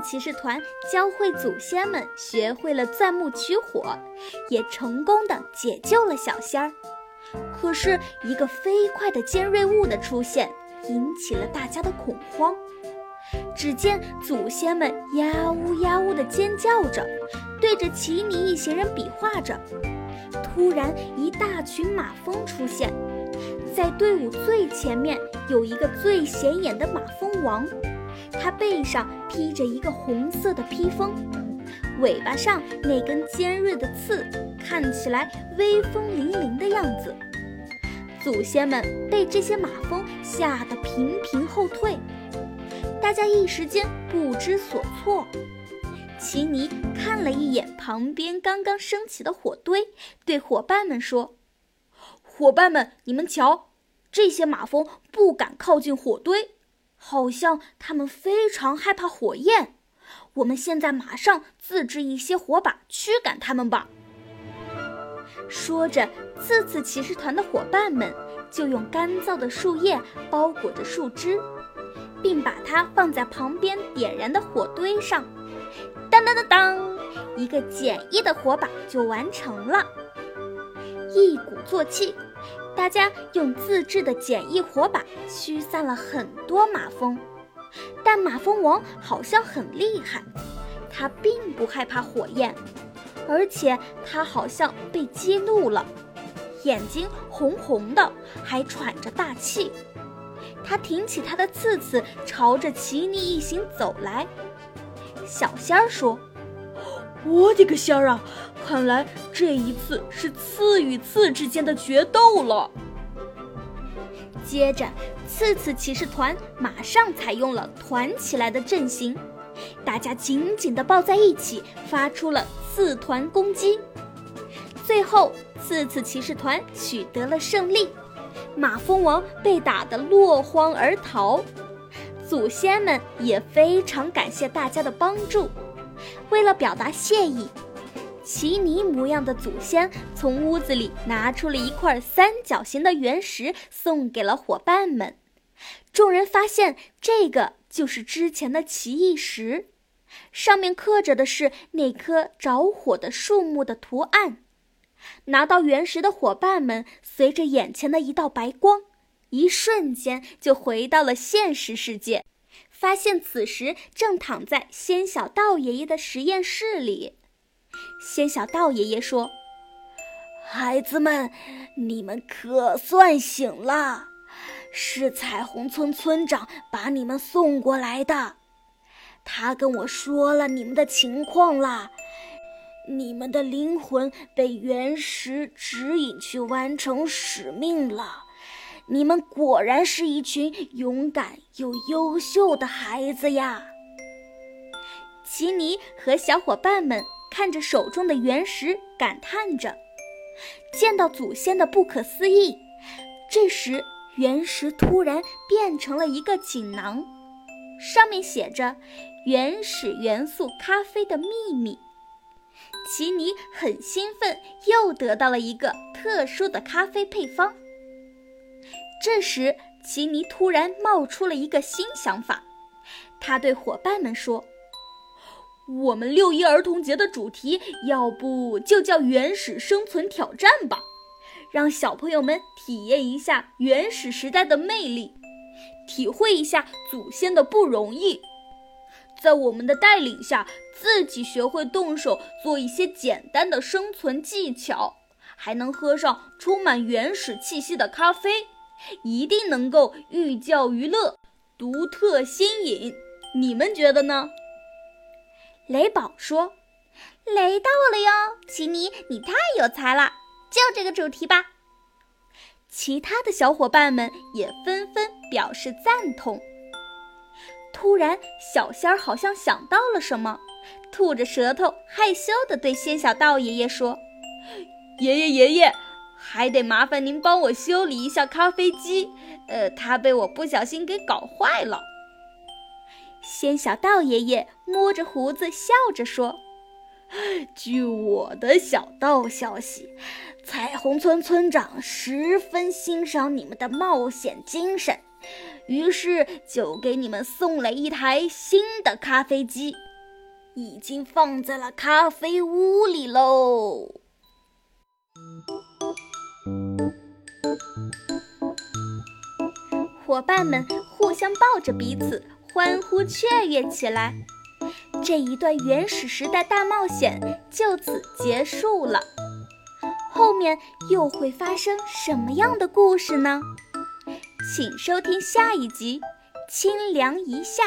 骑士团教会祖先们学会了钻木取火，也成功的解救了小仙儿。可是，一个飞快的尖锐物的出现，引起了大家的恐慌。只见祖先们呀呜呀呜地尖叫着，对着奇尼一行人比划着。突然，一大群马蜂出现，在队伍最前面有一个最显眼的马蜂王，它背上披着一个红色的披风，尾巴上那根尖锐的刺看起来威风凛凛的样子。祖先们被这些马蜂吓得频频后退。大家一时间不知所措。奇尼看了一眼旁边刚刚升起的火堆，对伙伴们说：“伙伴们，你们瞧，这些马蜂不敢靠近火堆，好像它们非常害怕火焰。我们现在马上自制一些火把，驱赶它们吧。”说着，次次骑士团的伙伴们就用干燥的树叶包裹着树枝。并把它放在旁边点燃的火堆上，当当当当，一个简易的火把就完成了。一鼓作气，大家用自制的简易火把驱散了很多马蜂。但马蜂王好像很厉害，他并不害怕火焰，而且他好像被激怒了，眼睛红红的，还喘着大气。他挺起他的刺刺，朝着奇尼一行走来。小仙儿说：“我的个仙儿啊！看来这一次是刺与刺之间的决斗了。”接着，刺刺骑士团马上采用了团起来的阵型，大家紧紧地抱在一起，发出了刺团攻击。最后，刺刺骑士团取得了胜利。马蜂王被打得落荒而逃，祖先们也非常感谢大家的帮助。为了表达谢意，奇尼模样的祖先从屋子里拿出了一块三角形的原石，送给了伙伴们。众人发现，这个就是之前的奇异石，上面刻着的是那棵着火的树木的图案。拿到原石的伙伴们，随着眼前的一道白光，一瞬间就回到了现实世界，发现此时正躺在仙小道爷爷的实验室里。仙小道爷爷说：“孩子们，你们可算醒了，是彩虹村村长把你们送过来的，他跟我说了你们的情况了。”你们的灵魂被原石指引去完成使命了，你们果然是一群勇敢又优秀的孩子呀！奇尼和小伙伴们看着手中的原石，感叹着，见到祖先的不可思议。这时，原石突然变成了一个锦囊，上面写着“原始元素咖啡的秘密”。奇尼很兴奋，又得到了一个特殊的咖啡配方。这时，奇尼突然冒出了一个新想法，他对伙伴们说：“我们六一儿童节的主题，要不就叫‘原始生存挑战’吧，让小朋友们体验一下原始时代的魅力，体会一下祖先的不容易。”在我们的带领下，自己学会动手做一些简单的生存技巧，还能喝上充满原始气息的咖啡，一定能够寓教于乐，独特新颖。你们觉得呢？雷宝说：“雷到了哟，奇尼，你太有才了，就这个主题吧。”其他的小伙伴们也纷纷表示赞同。突然，小仙儿好像想到了什么，吐着舌头，害羞地对仙小道爷爷说：“爷爷爷爷，还得麻烦您帮我修理一下咖啡机，呃，它被我不小心给搞坏了。”仙小道爷爷摸着胡子笑着说：“据我的小道消息，彩虹村村长十分欣赏你们的冒险精神。”于是就给你们送来一台新的咖啡机，已经放在了咖啡屋里喽。伙伴们互相抱着彼此，欢呼雀跃起来。这一段原始时代大冒险就此结束了。后面又会发生什么样的故事呢？请收听下一集《清凉一夏》。